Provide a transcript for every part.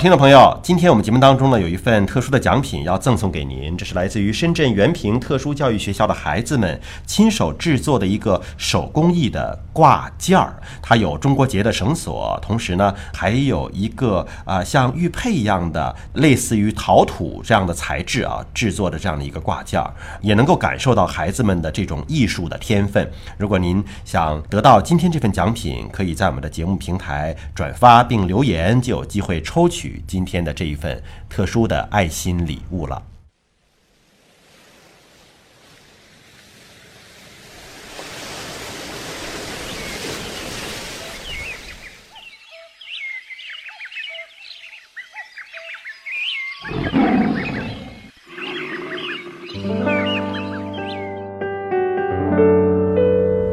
听众朋友，今天我们节目当中呢有一份特殊的奖品要赠送给您，这是来自于深圳原平特殊教育学校的孩子们亲手制作的一个手工艺的挂件儿，它有中国结的绳索，同时呢还有一个啊像玉佩一样的类似于陶土这样的材质啊制作的这样的一个挂件儿，也能够感受到孩子们的这种艺术的天分。如果您想得到今天这份奖品，可以在我们的节目平台转发并留言，就有机会抽取。今天的这一份特殊的爱心礼物了。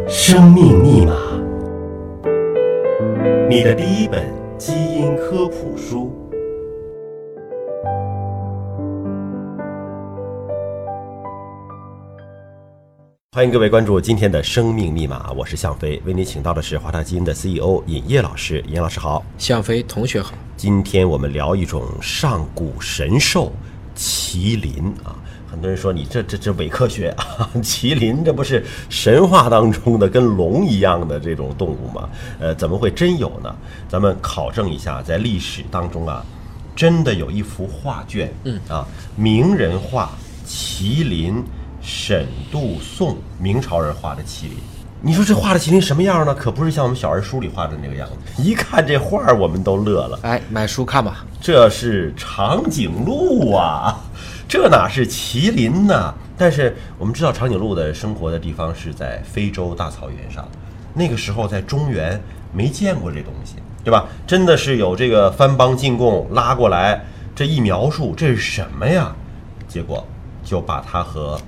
生命密码，你的第一本基因科普书。欢迎各位关注今天的生命密码，我是向飞，为您请到的是华大基因的 CEO 尹烨老师。尹老师好，向飞同学好。今天我们聊一种上古神兽——麒麟啊。很多人说你这这这伪科学啊！麒麟这不是神话当中的跟龙一样的这种动物吗？呃，怎么会真有呢？咱们考证一下，在历史当中啊，真的有一幅画卷，嗯啊，名人画麒麟。沈度宋，明朝人画的麒麟，你说这画的麒麟什么样呢？可不是像我们小人书里画的那个样子。一看这画儿，我们都乐了。哎，买书看吧。这是长颈鹿啊，这哪是麒麟呢？但是我们知道，长颈鹿的生活的地方是在非洲大草原上，那个时候在中原没见过这东西，对吧？真的是有这个番邦进贡拉过来，这一描述，这是什么呀？结果就把它和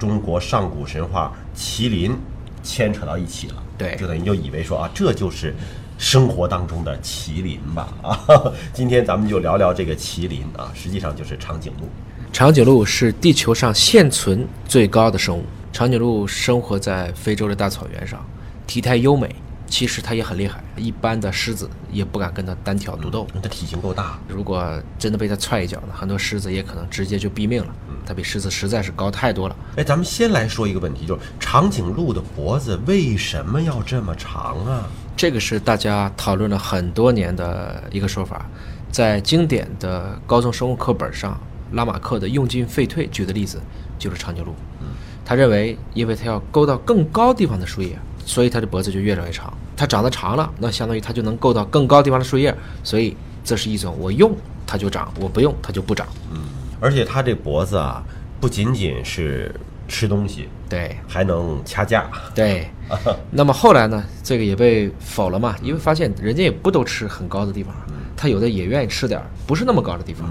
中国上古神话麒麟牵扯到一起了，对，就等于就以为说啊，这就是生活当中的麒麟吧啊。今天咱们就聊聊这个麒麟啊，实际上就是长颈鹿。长颈鹿是地球上现存最高的生物。长颈鹿生活在非洲的大草原上，体态优美。其实它也很厉害，一般的狮子也不敢跟它单挑独斗。它体型够大，如果真的被它踹一脚呢，很多狮子也可能直接就毙命了。它比狮子实在是高太多了。哎，咱们先来说一个问题，就是长颈鹿的脖子为什么要这么长啊？这个是大家讨论了很多年的一个说法。在经典的高中生物课本上，拉马克的《用进废退》举的例子就是长颈鹿。嗯他认为，因为它要够到更高地方的树叶。所以它的脖子就越长越长，它长得长了，那相当于它就能够到更高地方的树叶，所以这是一种我用它就长，我不用它就不长。嗯，而且它这脖子啊，不仅仅是吃东西，对，还能掐架，对。那么后来呢，这个也被否了嘛，因为发现人家也不都吃很高的地方，它有的也愿意吃点不是那么高的地方。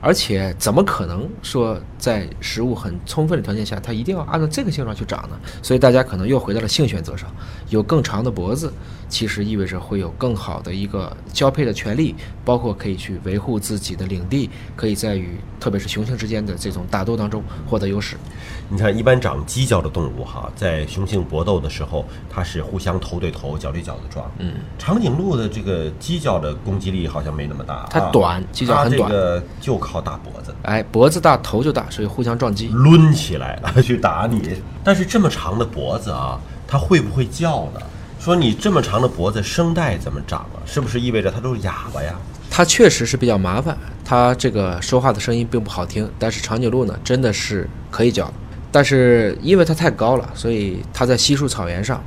而且怎么可能说在食物很充分的条件下，它一定要按照这个性状去长呢？所以大家可能又回到了性选择上，有更长的脖子，其实意味着会有更好的一个交配的权利，包括可以去维护自己的领地，可以在与特别是雄性之间的这种打斗当中获得优势。你看，一般长犄角的动物哈，在雄性搏斗的时候，它是互相头对头、脚对脚的撞。嗯，长颈鹿的这个犄角的攻击力好像没那么大，它短，犄角很短，这个就靠。靠大脖子，哎，脖子大头就大，所以互相撞击，抡起来了去打你。但是这么长的脖子啊，它会不会叫呢？说你这么长的脖子，声带怎么长啊？是不是意味着它都是哑巴呀？它确实是比较麻烦，它这个说话的声音并不好听。但是长颈鹿呢，真的是可以叫的。但是因为它太高了，所以它在稀树草原上。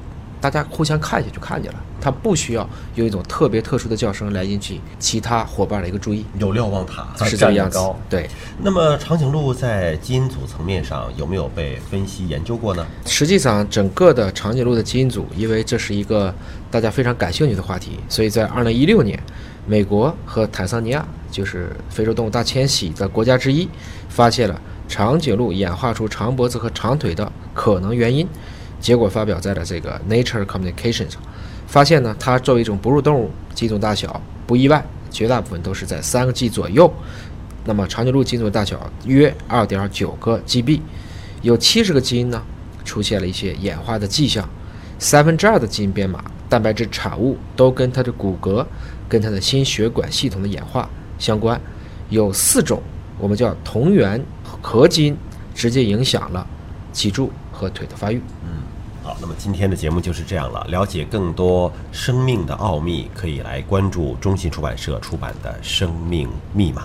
大家互相看一下就看见了，它不需要用一种特别特殊的叫声来引起其他伙伴的一个注意。有瞭望塔是这样高，对。那么长颈鹿在基因组层面上有没有被分析研究过呢？实际上，整个的长颈鹿的基因组，因为这是一个大家非常感兴趣的话题，所以在二零一六年，美国和坦桑尼亚就是非洲动物大迁徙的国家之一，发现了长颈鹿演化出长脖子和长腿的可能原因。结果发表在了这个 Nature Communication 上，发现呢，它作为一种哺乳动物，基因组大小不意外，绝大部分都是在三个 G 左右。那么长颈鹿基因组大小约二点九个 GB，有七十个基因呢出现了一些演化的迹象，三分之二的基因编码、蛋白质产物都跟它的骨骼、跟它的心血管系统的演化相关，有四种我们叫同源核基因，直接影响了脊柱和腿的发育。嗯好，那么今天的节目就是这样了。了解更多生命的奥秘，可以来关注中信出版社出版的《生命密码》。